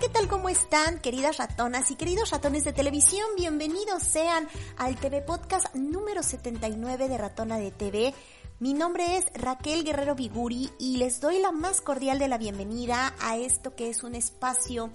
¿qué tal? ¿Cómo están, queridas ratonas y queridos ratones de televisión? Bienvenidos sean al TV Podcast número 79 de Ratona de TV. Mi nombre es Raquel Guerrero Viguri y les doy la más cordial de la bienvenida a esto que es un espacio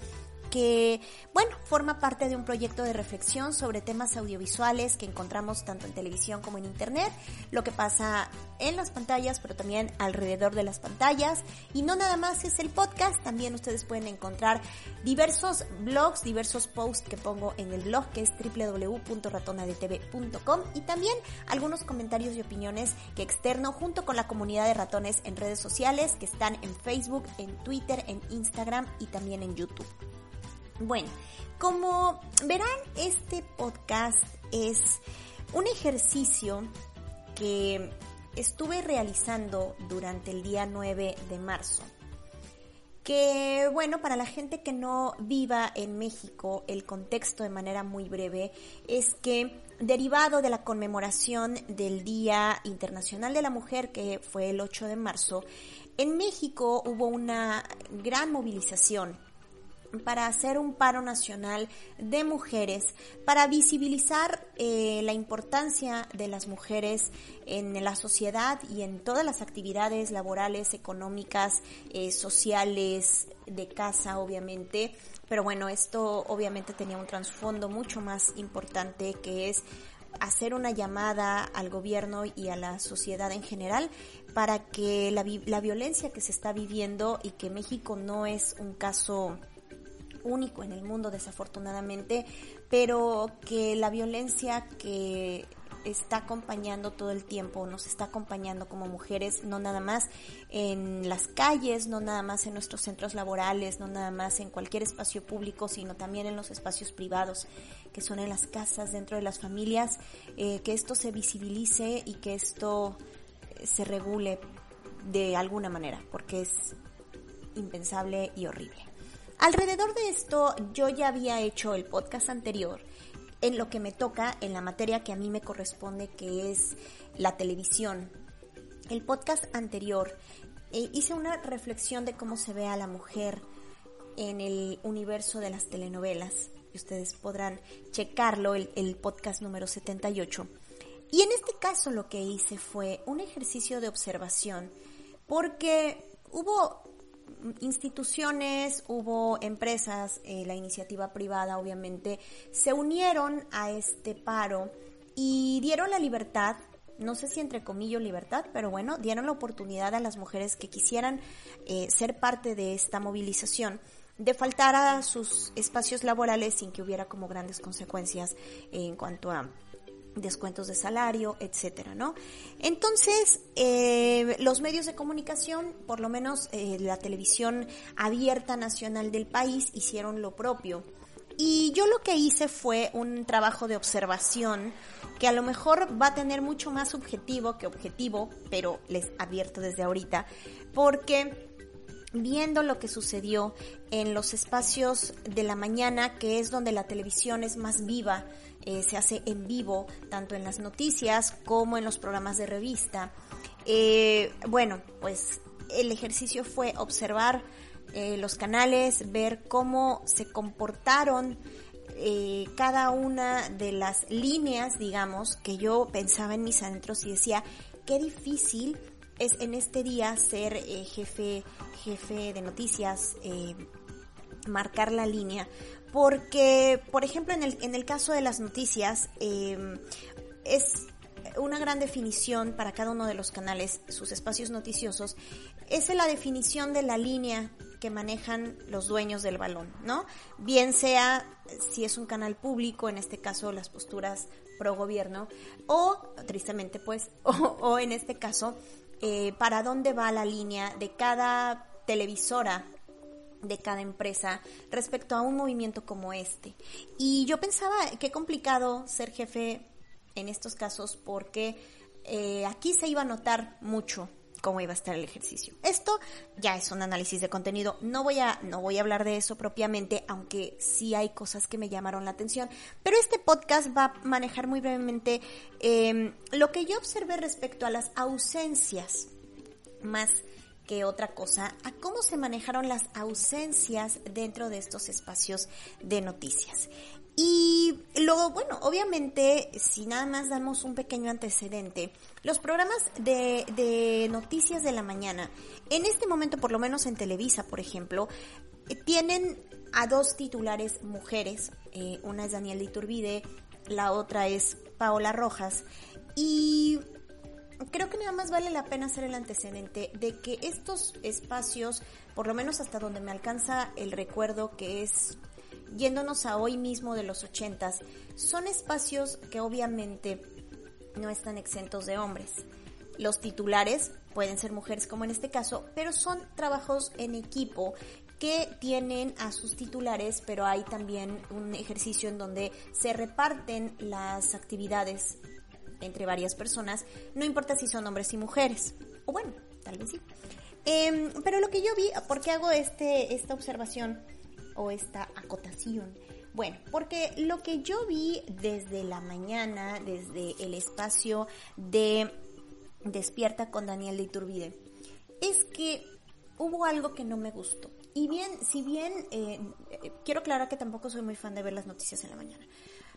que, bueno, forma parte de un proyecto de reflexión sobre temas audiovisuales que encontramos tanto en televisión como en internet, lo que pasa en las pantallas, pero también alrededor de las pantallas. Y no nada más es el podcast, también ustedes pueden encontrar diversos blogs, diversos posts que pongo en el blog que es www.ratonadetv.com y también algunos comentarios y opiniones que externo junto con la comunidad de ratones en redes sociales que están en Facebook, en Twitter, en Instagram y también en YouTube. Bueno, como verán, este podcast es un ejercicio que estuve realizando durante el día 9 de marzo. Que bueno, para la gente que no viva en México, el contexto de manera muy breve es que derivado de la conmemoración del Día Internacional de la Mujer, que fue el 8 de marzo, en México hubo una gran movilización para hacer un paro nacional de mujeres, para visibilizar eh, la importancia de las mujeres en la sociedad y en todas las actividades laborales, económicas, eh, sociales, de casa, obviamente. Pero bueno, esto obviamente tenía un trasfondo mucho más importante que es hacer una llamada al gobierno y a la sociedad en general para que la, la violencia que se está viviendo y que México no es un caso único en el mundo desafortunadamente, pero que la violencia que está acompañando todo el tiempo, nos está acompañando como mujeres, no nada más en las calles, no nada más en nuestros centros laborales, no nada más en cualquier espacio público, sino también en los espacios privados, que son en las casas, dentro de las familias, eh, que esto se visibilice y que esto eh, se regule de alguna manera, porque es impensable y horrible. Alrededor de esto, yo ya había hecho el podcast anterior en lo que me toca, en la materia que a mí me corresponde, que es la televisión. El podcast anterior eh, hice una reflexión de cómo se ve a la mujer en el universo de las telenovelas. Ustedes podrán checarlo, el, el podcast número 78. Y en este caso lo que hice fue un ejercicio de observación, porque hubo instituciones, hubo empresas, eh, la iniciativa privada obviamente, se unieron a este paro y dieron la libertad, no sé si entre comillas libertad, pero bueno, dieron la oportunidad a las mujeres que quisieran eh, ser parte de esta movilización de faltar a sus espacios laborales sin que hubiera como grandes consecuencias en cuanto a descuentos de salario, etcétera, ¿no? Entonces, eh, los medios de comunicación, por lo menos eh, la televisión abierta nacional del país, hicieron lo propio. Y yo lo que hice fue un trabajo de observación que a lo mejor va a tener mucho más subjetivo que objetivo, pero les advierto desde ahorita, porque viendo lo que sucedió en los espacios de la mañana, que es donde la televisión es más viva, eh, se hace en vivo, tanto en las noticias como en los programas de revista. Eh, bueno, pues el ejercicio fue observar eh, los canales, ver cómo se comportaron cada una de las líneas, digamos, que yo pensaba en mis adentros y decía, qué difícil es en este día ser jefe, jefe de noticias, marcar la línea, porque, por ejemplo, en el, en el caso de las noticias, em, es una gran definición para cada uno de los canales, sus espacios noticiosos, es la definición de la línea que manejan los dueños del balón, ¿no? Bien sea si es un canal público, en este caso las posturas pro gobierno, o, tristemente pues, o, en este caso, eh, para dónde va la línea de cada televisora de cada empresa respecto a un movimiento como este. Y yo pensaba qué complicado ser jefe en estos casos porque eh, aquí se iba a notar mucho cómo iba a estar el ejercicio. Esto ya es un análisis de contenido. No voy a, no voy a hablar de eso propiamente, aunque sí hay cosas que me llamaron la atención. Pero este podcast va a manejar muy brevemente em, lo que yo observé respecto a las ausencias más que otra cosa a cómo se manejaron las ausencias dentro de estos espacios de noticias. Y luego, bueno, obviamente, si nada más damos un pequeño antecedente, los programas de, noticias de la mañana, en este momento, por lo menos en Televisa, por ejemplo, tienen a dos titulares mujeres, eh, una es Daniel de Iturbide, la otra es Paola Rojas, y creo que nada más vale la pena hacer el antecedente de que estos espacios, por lo menos hasta donde me alcanza el recuerdo que es yéndonos a hoy mismo de los ochentas, son espacios que obviamente no están exentos de hombres. Los titulares pueden ser mujeres como en este caso, pero son trabajos en equipo que tienen a sus titulares, pero hay también un ejercicio en donde se reparten las actividades entre varias personas, no importa si son hombres y mujeres, o bueno, tal vez sí. Em, pero lo que yo vi, ¿por qué hago este, esta observación o esta acotación? Bueno, porque lo que yo vi desde la mañana, desde el espacio de Despierta con Daniel de Iturbide, es que hubo algo que no me gustó. Y bien, si bien eh, quiero aclarar que tampoco soy muy fan de ver las noticias en la mañana,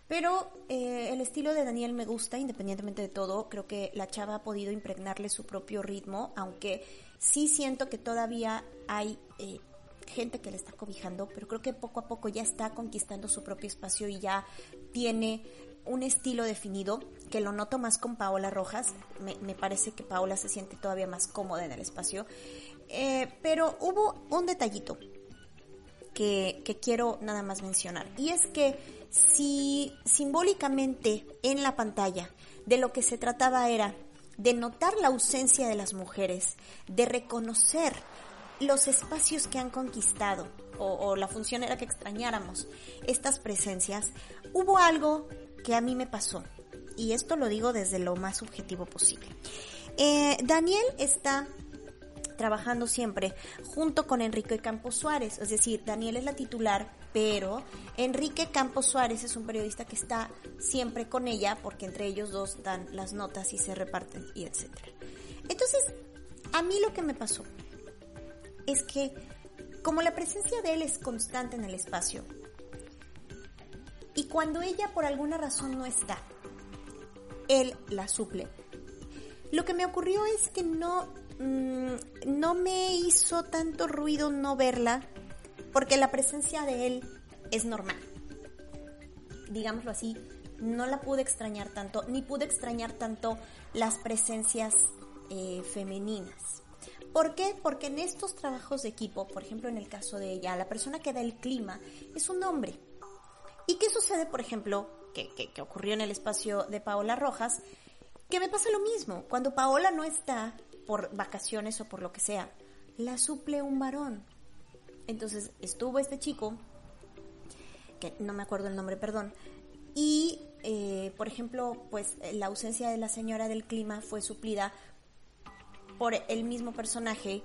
pero eh, el estilo de Daniel me gusta, independientemente de todo. Creo que la chava ha podido impregnarle su propio ritmo, aunque sí siento que todavía hay eh, gente que le está cobijando, pero creo que poco a poco ya está conquistando su propio espacio y ya tiene un estilo definido, que lo noto más con Paola Rojas. Me, parece que Paola se siente todavía más cómoda en el espacio. Eh, pero hubo un detallito que, que quiero nada más mencionar. Y es que si simbólicamente en la pantalla de lo que se trataba era de notar la ausencia de las mujeres, de reconocer los espacios que han conquistado, o, la función era que extrañáramos estas presencias, hubo algo que a mí me pasó, y esto lo digo desde lo más subjetivo posible. Eh, Daniel está trabajando siempre junto con Enrique Campos Suárez, es decir, Daniel es la titular, pero Enrique Campos Suárez es un periodista que está siempre con ella porque entre ellos dos dan las notas y se reparten y etcétera. Entonces, a mí lo que me pasó es que como la presencia de él es constante en el espacio y cuando ella por alguna razón no está, él la suple. Lo que me ocurrió es que no Mm, no me hizo tanto ruido no verla porque la presencia de él es normal. Digámoslo así, no la pude extrañar tanto, ni pude extrañar tanto las presencias eh, femeninas. ¿Por qué? Porque en estos trabajos de equipo, por ejemplo en el caso de ella, la persona que da el clima es un hombre. ¿Y qué sucede, por ejemplo, que, ocurrió en el espacio de Paola Rojas? Que me pasa lo mismo. Cuando Paola no está, por vacaciones o por lo que sea, la suple un varón. Entonces estuvo este chico, que no me acuerdo el nombre, perdón, y eh, por ejemplo, pues la ausencia de la señora del clima fue suplida por el mismo personaje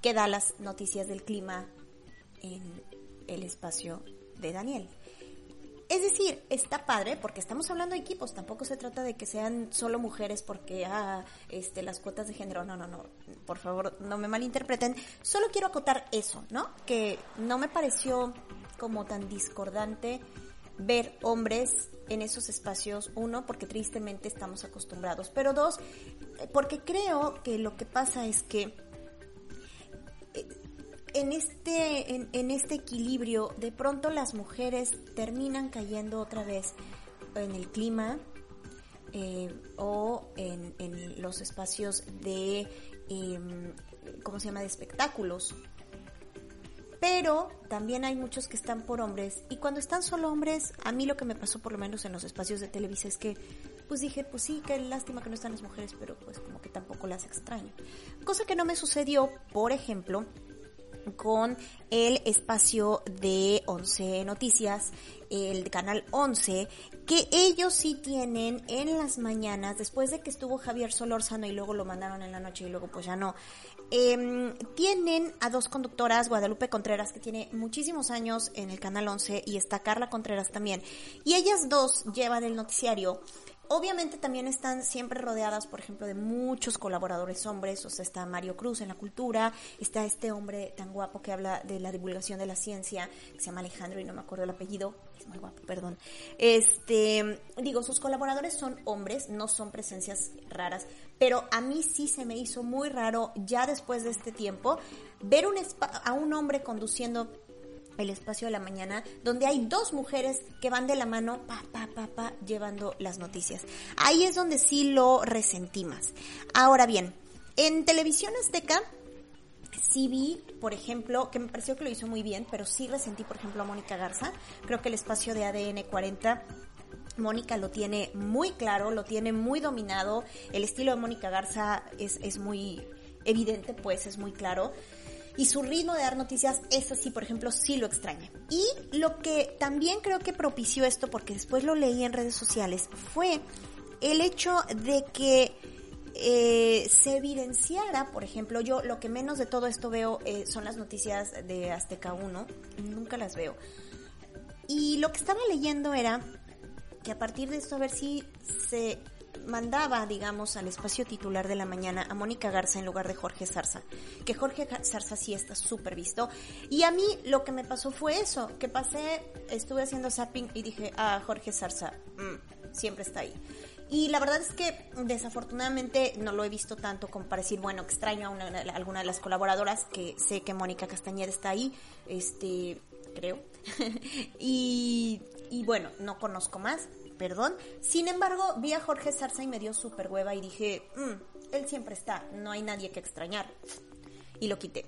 que da las noticias del clima en el espacio de Daniel. Es decir, está padre porque estamos hablando de equipos, tampoco se trata de que sean solo mujeres porque ah, este las cuotas de género, no, no, no, por favor, no me malinterpreten. Solo quiero acotar eso, ¿no? Que no me pareció como tan discordante ver hombres en esos espacios, uno, porque tristemente estamos acostumbrados, pero dos, porque creo que lo que pasa es que en este, en, este equilibrio, de pronto las mujeres terminan cayendo otra vez en el clima eh, o en, los espacios de, em, ¿cómo se llama?, de espectáculos. Pero también hay muchos que están por hombres y cuando están solo hombres, a mí lo que me pasó por lo menos en los espacios de Televisa es que pues dije, pues sí, qué lástima que no están las mujeres, pero pues como que tampoco las extraño. Cosa que no me sucedió, por ejemplo, con el espacio de 11 Noticias, el canal 11, que ellos sí tienen en las mañanas, después de que estuvo Javier Solórzano y luego lo mandaron en la noche y luego pues ya no, eh, tienen a dos conductoras, Guadalupe Contreras, que tiene muchísimos años en el canal 11, y está Carla Contreras también, y ellas dos llevan el noticiario obviamente también están siempre rodeadas, por ejemplo, de muchos colaboradores hombres, o sea, está Mario Cruz en la cultura, está este hombre tan guapo que habla de la divulgación de la ciencia, que se llama Alejandro y no me acuerdo el apellido, es muy guapo, perdón. Este, digo, sus colaboradores son hombres, no son presencias raras, pero a mí sí se me hizo muy raro ya después de este tiempo ver a un hombre conduciendo el espacio de la mañana, donde hay dos mujeres que van de la mano, pa, pa, pa, pa, llevando las noticias. Ahí es donde sí lo resentí más. Ahora bien, en televisión azteca, sí vi, por ejemplo, que me pareció que lo hizo muy bien, pero sí resentí, por ejemplo, a Mónica Garza. Creo que el espacio de ADN 40 Mónica lo tiene muy claro, lo tiene muy dominado. El estilo de Mónica Garza es, es muy evidente, pues es muy claro y su ritmo de dar noticias, eso sí, por ejemplo, sí lo extraña. Y lo que también creo que propició esto, porque después lo leí en redes sociales, fue el hecho de que eh, se evidenciara, por ejemplo, yo lo que menos de todo esto veo eh, son las noticias de Azteca 1, nunca las veo. Y lo que estaba leyendo era que a partir de esto a ver si se mandaba, digamos, al espacio titular de la mañana a Mónica Garza en lugar de Jorge Zarza. Que Jorge Zarza sí está súper visto. Y a mí lo que me pasó fue eso, que pasé, estuve haciendo zapping y dije, ah, Jorge Zarza, mm, siempre está ahí. Y la verdad es que desafortunadamente no lo he visto tanto como para decir, bueno, extraño a, alguna de las colaboradoras, que sé que Mónica Castañeda está ahí, este, creo. y, y bueno, no conozco más perdón. Sin embargo, vi a Jorge Zarza y me dio súper hueva y dije, mm, él siempre está, no hay nadie que extrañar. Y lo quité.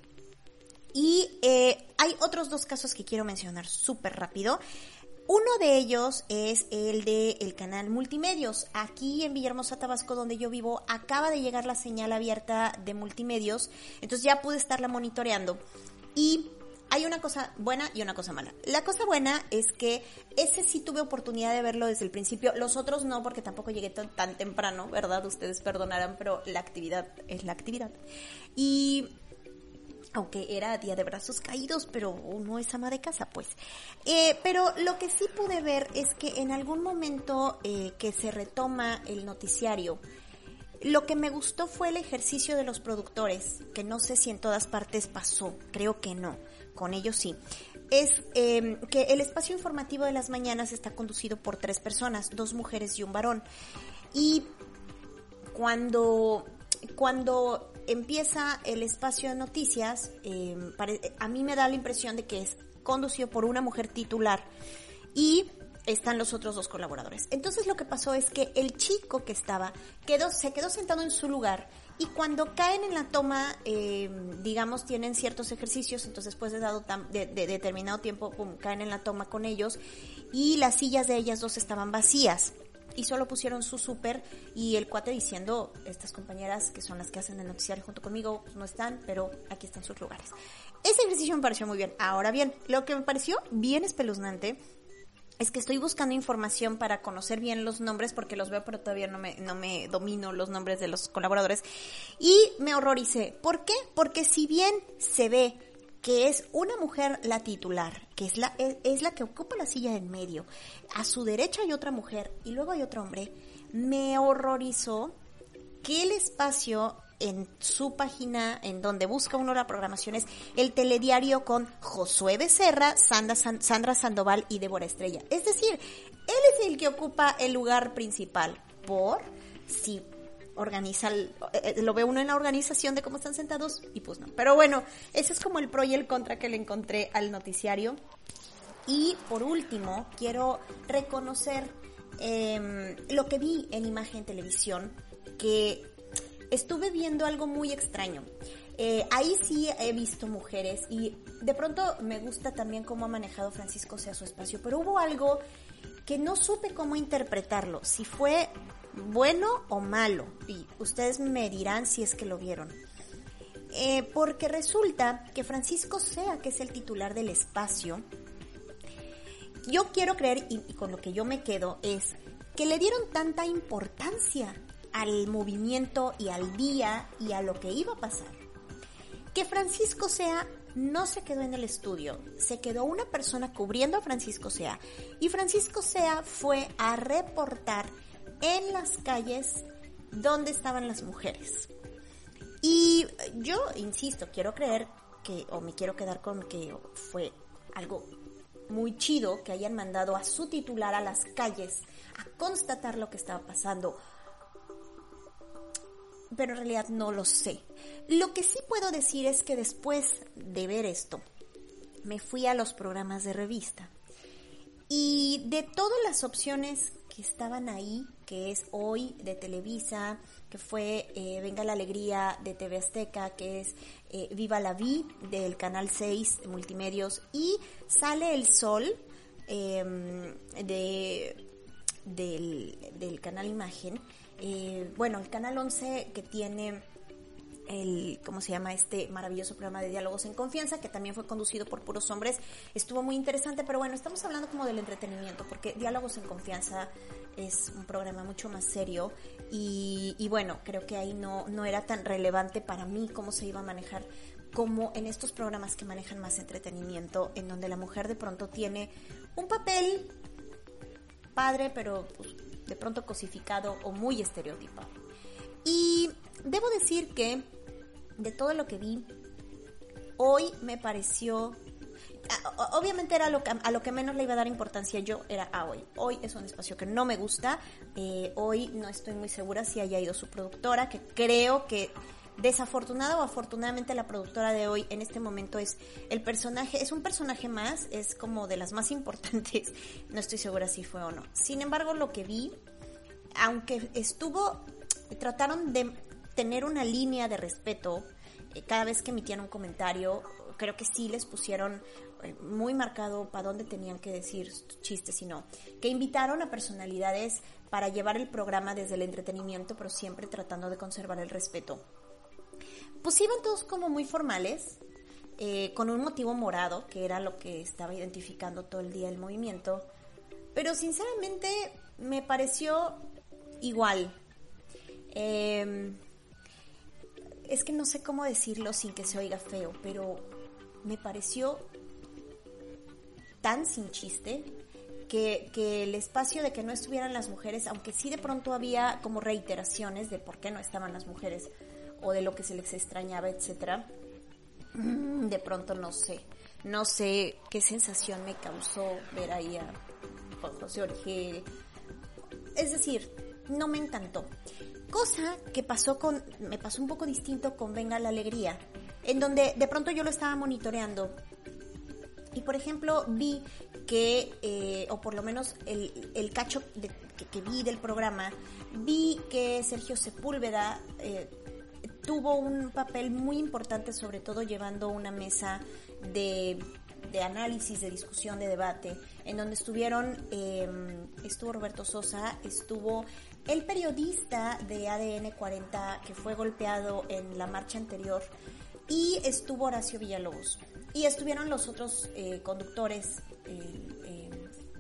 Y eh, hay otros dos casos que quiero mencionar súper rápido. Uno de ellos es el de el canal Multimedios. Aquí en Villahermosa, Tabasco, donde yo vivo, acaba de llegar la señal abierta de Multimedios. Entonces ya pude estarla monitoreando. Y hay una cosa buena y una cosa mala. La cosa buena es que ese sí tuve oportunidad de verlo desde el principio, los otros no porque tampoco llegué tan, temprano, ¿verdad? Ustedes perdonarán, pero la actividad es la actividad. Y aunque era día de brazos caídos, pero uno es ama de casa, pues. Eh, pero lo que sí pude ver es que en algún momento eh, que se retoma el noticiario, lo que me gustó fue el ejercicio de los productores, que no sé si en todas partes pasó, creo que no con ellos sí, es em, que el espacio informativo de las mañanas está conducido por tres personas, dos mujeres y un varón. Y cuando, cuando empieza el espacio de noticias, em, a mí me da la impresión de que es conducido por una mujer titular y están los otros dos colaboradores. Entonces lo que pasó es que el chico que estaba quedó, se quedó sentado en su lugar y cuando caen en la toma, eh, digamos, tienen ciertos ejercicios, entonces después de, dado de, determinado tiempo, caen en la toma con ellos y las sillas de ellas dos estaban vacías y solo pusieron su súper y el cuate diciendo, estas compañeras que son las que hacen el noticiario junto conmigo, pues, no están, pero aquí están sus lugares. Ese ejercicio me pareció muy bien. Ahora bien, lo que me pareció bien espeluznante es que estoy buscando información para conocer bien los nombres porque los veo pero todavía no me, no me domino los nombres de los colaboradores y me horroricé. ¿Por qué? Porque si bien se ve que es una mujer la titular, que es la, es, la que ocupa la silla en medio, a su derecha hay otra mujer y luego hay otro hombre, me horrorizó que el espacio en su página, en donde busca uno la programación, es el telediario con Josué Becerra, Sandra, Sandra Sandoval y Débora Estrella. Es decir, él es el que ocupa el lugar principal. Por si organiza, eh, lo ve uno en la organización de cómo están sentados y pues no. Pero bueno, ese es como el pro y el contra que le encontré al noticiario. Y por último, quiero reconocer em, lo que vi en imagen televisión, que estuve viendo algo muy extraño. Eh, ahí sí he visto mujeres y de pronto me gusta también cómo ha manejado Francisco sea su espacio, pero hubo algo que no supe cómo interpretarlo, si fue bueno o malo, y ustedes me dirán si es que lo vieron. Eh, porque resulta que Francisco Sea, que es el titular del espacio, yo quiero creer, y con lo que yo me quedo, es que le dieron tanta importancia al movimiento y al día y a lo que iba a pasar. Que Francisco Sea no se quedó en el estudio, se quedó una persona cubriendo a Francisco Sea y Francisco Sea fue a reportar en las calles donde estaban las mujeres. Y yo, insisto, quiero creer que, o me quiero quedar con que fue algo muy chido que hayan mandado a su titular a las calles a constatar lo que estaba pasando. Pero en realidad no lo sé. Lo que sí puedo decir es que después de ver esto, me fui a los programas de revista. Y de todas las opciones que estaban ahí, que es hoy de Televisa, que fue eh, Venga la Alegría de TV Azteca, que es eh, Viva la Vi del Canal 6 de Multimedios y Sale el Sol em, de, del, del, canal Imagen. Eh, bueno, el Canal 11 que tiene el, ¿cómo se llama? Este maravilloso programa de diálogos en confianza, que también fue conducido por puros hombres. Estuvo muy interesante, pero bueno, estamos hablando como del entretenimiento, porque diálogos en confianza es un programa mucho más serio y, bueno, creo que ahí no, no era tan relevante para mí cómo se iba a manejar como en estos programas que manejan más entretenimiento, en donde la mujer de pronto tiene un papel padre, pero pues, de pronto cosificado o muy estereotipado. Y debo decir que de todo lo que vi, hoy me pareció obviamente era a lo que menos le iba a dar importancia yo era a hoy. Hoy es un espacio que no me gusta. Eh, hoy no estoy muy segura si haya ido su productora, que creo que desafortunada o afortunadamente la productora de hoy en este momento es el personaje, es un personaje más, es como de las más importantes. No estoy segura si fue o no. Sin embargo, lo que vi, aunque estuvo, trataron de tener una línea de respeto eh, cada vez que emitían un comentario, creo que sí les pusieron eh, muy marcado para dónde tenían que decir chistes y no. Que invitaron a personalidades para llevar el programa desde el entretenimiento, pero siempre tratando de conservar el respeto. Pues iban todos como muy formales, eh, con un motivo morado, que era lo que estaba identificando todo el día el movimiento. Pero sinceramente me pareció igual. Eh, es que no sé cómo decirlo sin que se oiga feo, pero me pareció tan sin chiste que, el espacio de que no estuvieran las mujeres, aunque sí de pronto había como reiteraciones de por qué no estaban las mujeres o de lo que se les extrañaba, etcétera, mm, de pronto no sé, no sé qué sensación me causó ver ahí a José Orgel. Es decir, no me encantó. Cosa que pasó con, me pasó un poco distinto con Venga la Alegría, en donde de pronto yo lo estaba monitoreando y por ejemplo vi que, eh, o por lo menos el, cacho que, vi del programa, vi que Sergio Sepúlveda eh, tuvo un papel muy importante, sobre todo llevando una mesa de, de análisis, de discusión, de debate, en donde estuvieron, em, estuvo Roberto Sosa, estuvo el periodista de ADN 40 que fue golpeado en la marcha anterior y estuvo Horacio Villalobos. Y estuvieron los otros eh, conductores eh, eh,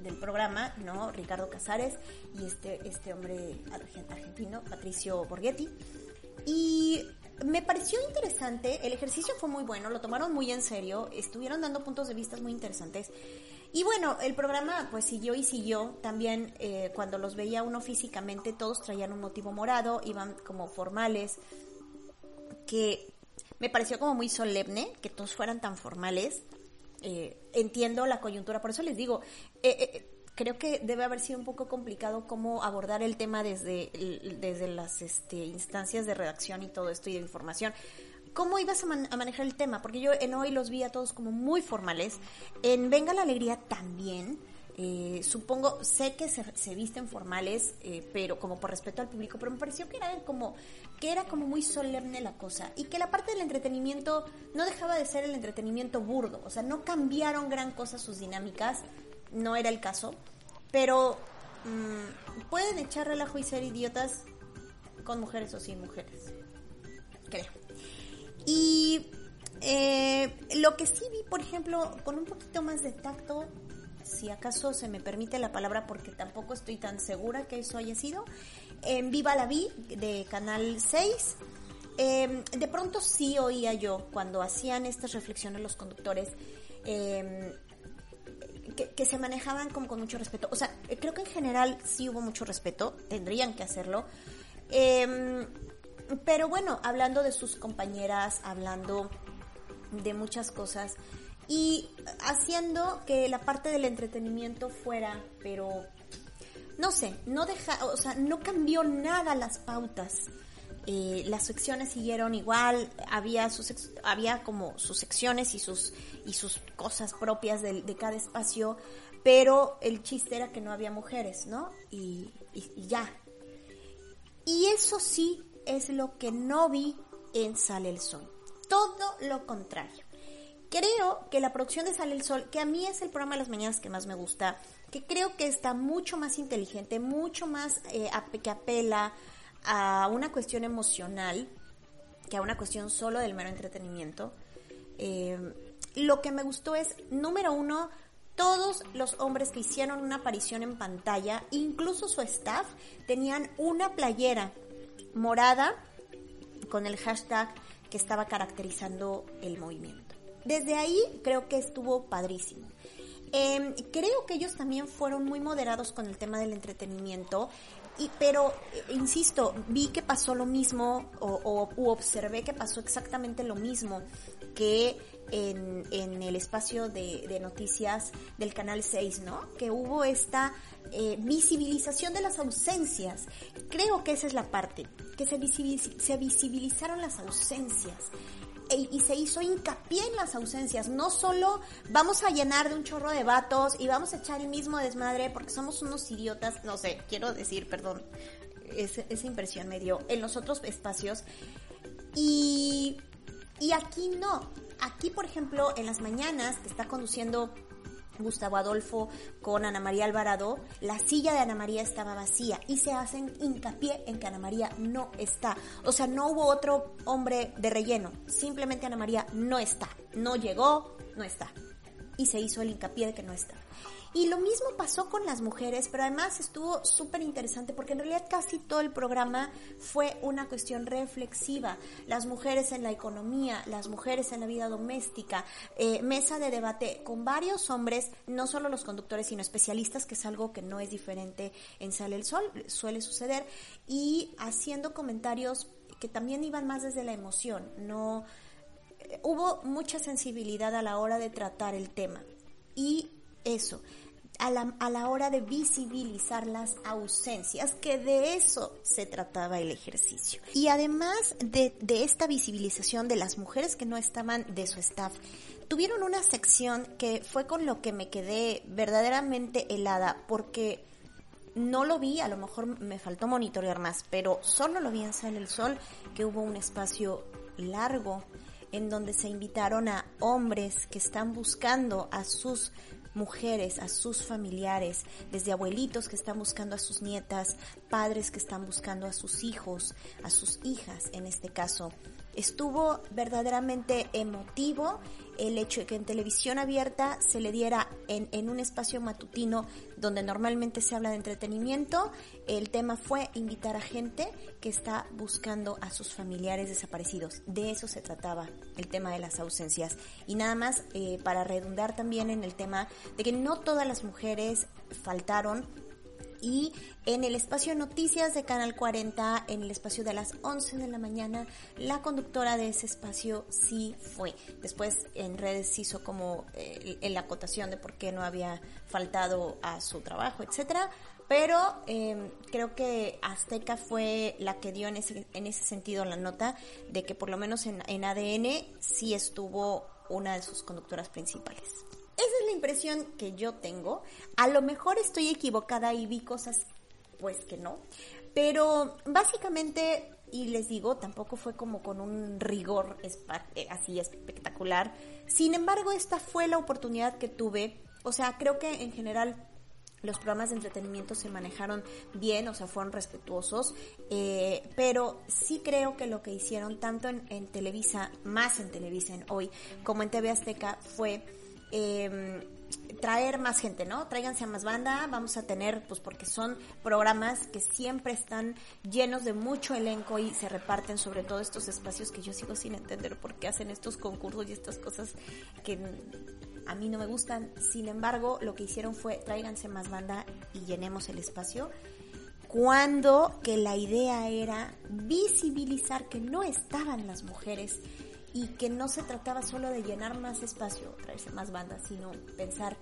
del programa, ¿no? Ricardo Casares y este, este hombre argentino, Patricio Borghetti. Y me pareció interesante, el ejercicio fue muy bueno, lo tomaron muy en serio, estuvieron dando puntos de vista muy interesantes. Y bueno, el programa pues siguió y siguió. También eh, cuando los veía uno físicamente, todos traían un motivo morado, iban como formales, que me pareció como muy solemne que todos fueran tan formales. Eh, entiendo la coyuntura, por eso les digo, eh, creo que debe haber sido un poco complicado cómo abordar el tema desde, desde las este, instancias de redacción y todo esto y de información. ¿Cómo ibas a, manejar el tema? Porque yo en hoy los vi a todos como muy formales. En Venga la Alegría también. Eh, supongo, sé que se, visten formales, eh, pero como por respeto al público, pero me pareció que era como que era como muy solemne la cosa y que la parte del entretenimiento no dejaba de ser el entretenimiento burdo, o sea, no cambiaron gran cosa sus dinámicas, no era el caso, pero mm, pueden echar relajo y ser idiotas con mujeres o sin mujeres, creo. Y eh, lo que sí vi, por ejemplo, con un poquito más de tacto, si acaso se me permite la palabra porque tampoco estoy tan segura que eso haya sido, en Viva la Vi de Canal 6. Em, de pronto sí oía yo cuando hacían estas reflexiones los conductores em, que, se manejaban como con mucho respeto. O sea, creo que en general sí hubo mucho respeto, tendrían que hacerlo. Em, pero bueno, hablando de sus compañeras, hablando de muchas cosas y haciendo que la parte del entretenimiento fuera, pero no sé, no deja, o sea, no cambió nada las pautas. Eh, las secciones siguieron igual, había sus había como sus secciones y sus y sus cosas propias de, cada espacio, pero el chiste era que no había mujeres, ¿no? y ya. Y eso sí es lo que no vi en Sale el Sol. Todo lo contrario. Creo que la producción de Sale el Sol, que a mí es el programa de las mañanas que más me gusta, que creo que está mucho más inteligente, mucho más eh, que apela a una cuestión emocional que a una cuestión solo del mero entretenimiento. Eh, lo que me gustó es, número uno, todos los hombres que hicieron una aparición en pantalla, incluso su staff, tenían una playera morada con el hashtag que estaba caracterizando el movimiento. Desde ahí creo que estuvo padrísimo. Em, creo que ellos también fueron muy moderados con el tema del entretenimiento, y, pero, eh, insisto, vi que pasó lo mismo o, observé que pasó exactamente lo mismo que en, en el espacio de, noticias del Canal 6, ¿no? Que hubo esta eh, visibilización de las ausencias. Creo que esa es la parte, que se, se visibilizaron las ausencias. E, y se hizo hincapié en las ausencias, no solo vamos a llenar de un chorro de vatos y vamos a echar el mismo desmadre porque somos unos idiotas, no sé, quiero decir, perdón, esa impresión me dio en los otros espacios. Y, y aquí no, aquí por ejemplo en las mañanas que está conduciendo Gustavo Adolfo con Ana María Alvarado, la silla de Ana María estaba vacía y se hacen hincapié en que Ana María no está. O sea, no hubo otro hombre de relleno, simplemente Ana María no está, no llegó, no está. Y se hizo el hincapié de que no está. Y lo mismo pasó con las mujeres, pero además estuvo súper interesante porque en realidad casi todo el programa fue una cuestión reflexiva. Las mujeres en la economía, las mujeres en la vida doméstica, eh, mesa de debate con varios hombres, no solo los conductores, sino especialistas, que es algo que no es diferente en Sale el Sol, suele suceder, y haciendo comentarios que también iban más desde la emoción, no eh, hubo mucha sensibilidad a la hora de tratar el tema. Y eso, a la, a la, hora de visibilizar las ausencias, que de eso se trataba el ejercicio. Y además de, de esta visibilización de las mujeres que no estaban de su staff, tuvieron una sección que fue con lo que me quedé verdaderamente helada, porque no lo vi, a lo mejor me faltó monitorear más, pero solo lo vi en Sale el Sol, que hubo un espacio largo en donde se invitaron a hombres que están buscando a sus mujeres, a sus familiares, desde abuelitos que están buscando a sus nietas, padres que están buscando a sus hijos, a sus hijas en este caso. Estuvo verdaderamente emotivo el hecho de que en televisión abierta se le diera en, en, un espacio matutino donde normalmente se habla de entretenimiento, el tema fue invitar a gente que está buscando a sus familiares desaparecidos. De eso se trataba el tema de las ausencias. Y nada más eh, para redundar también en el tema de que no todas las mujeres faltaron y en el espacio noticias de Canal 40, en el espacio de las 11 de la mañana, la conductora de ese espacio sí fue. Después en redes hizo como eh, la acotación de por qué no había faltado a su trabajo, etcétera. Pero em, creo que Azteca fue la que dio en ese, en ese sentido la nota de que por lo menos en, en ADN sí estuvo una de sus conductoras principales. Esa es la impresión que yo tengo. A lo mejor estoy equivocada y vi cosas pues que no. Pero básicamente, y les digo, tampoco fue como con un rigor eh, así espectacular. Sin embargo, esta fue la oportunidad que tuve. O sea, creo que en general los programas de entretenimiento se manejaron bien, o sea, fueron respetuosos, eh, pero sí creo que lo que hicieron tanto en, Televisa, más en Televisa en hoy, como en TV Azteca, fue eh, traer más gente, ¿no? Tráiganse a más banda, vamos a tener, pues porque son programas que siempre están llenos de mucho elenco y se reparten sobre todo estos espacios que yo sigo sin entender por qué hacen estos concursos y estas cosas que a mí no me gustan. Sin embargo, lo que hicieron fue tráiganse más banda y llenemos el espacio. Cuando que la idea era visibilizar que no estaban las mujeres y que no se trataba solo de llenar más espacio, traerse más bandas, sino pensar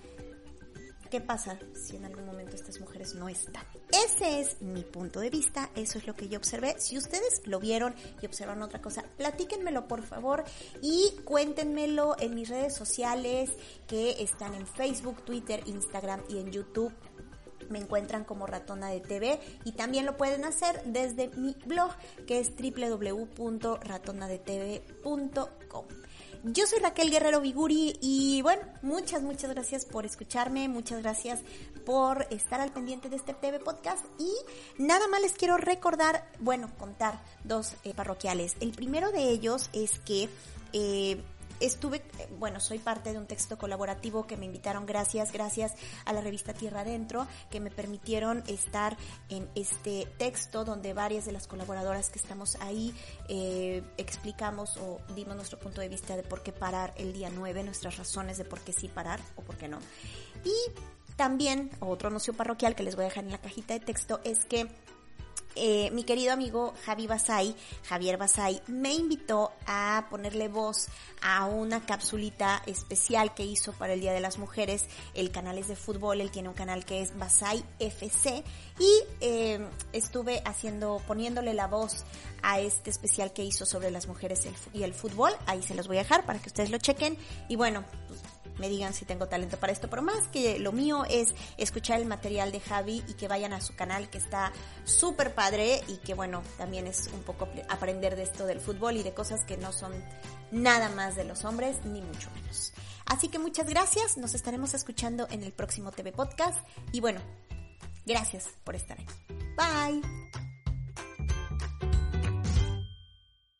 ¿Qué pasa si en algún momento estas mujeres no están? Ese es mi punto de vista, eso es lo que yo observé. Si ustedes lo vieron y observaron otra cosa, platíquenmelo por favor y cuéntenmelo en mis redes sociales que están en Facebook, Twitter, Instagram y en YouTube me encuentran como Ratona de TV y también lo pueden hacer desde mi blog que es www.ratonadetv.com. Yo soy Raquel Guerrero Viguri y bueno, muchas, muchas gracias por escucharme, muchas gracias por estar al pendiente de este TV podcast y nada más les quiero recordar, bueno, contar dos eh, parroquiales. El primero de ellos es que eh, estuve, bueno, soy parte de un texto colaborativo que me invitaron gracias, gracias a la revista Tierra Adentro, que me permitieron estar en este texto donde varias de las colaboradoras que estamos ahí eh, explicamos o dimos nuestro punto de vista de por qué parar el día 9, nuestras razones de por qué sí parar o por qué no. Y también, otro anuncio parroquial que les voy a dejar en la cajita de texto es que eh, mi querido amigo Javi Basay, Javier Basay, me invitó a ponerle voz a una capsulita especial que hizo para el Día de las Mujeres. El canal es de fútbol, él tiene un canal que es Basay FC y eh, estuve haciendo, poniéndole la voz a este especial que hizo sobre las mujeres y el fútbol. Ahí se los voy a dejar para que ustedes lo chequen. Y bueno, pues, me digan si tengo talento para esto, pero más que lo mío es escuchar el material de Javi y que vayan a su canal que está súper padre y que bueno, también es un poco aprender de esto del fútbol y de cosas que no son nada más de los hombres, ni mucho menos. Así que muchas gracias, nos estaremos escuchando en el próximo TV Podcast y bueno, gracias por estar aquí. Bye.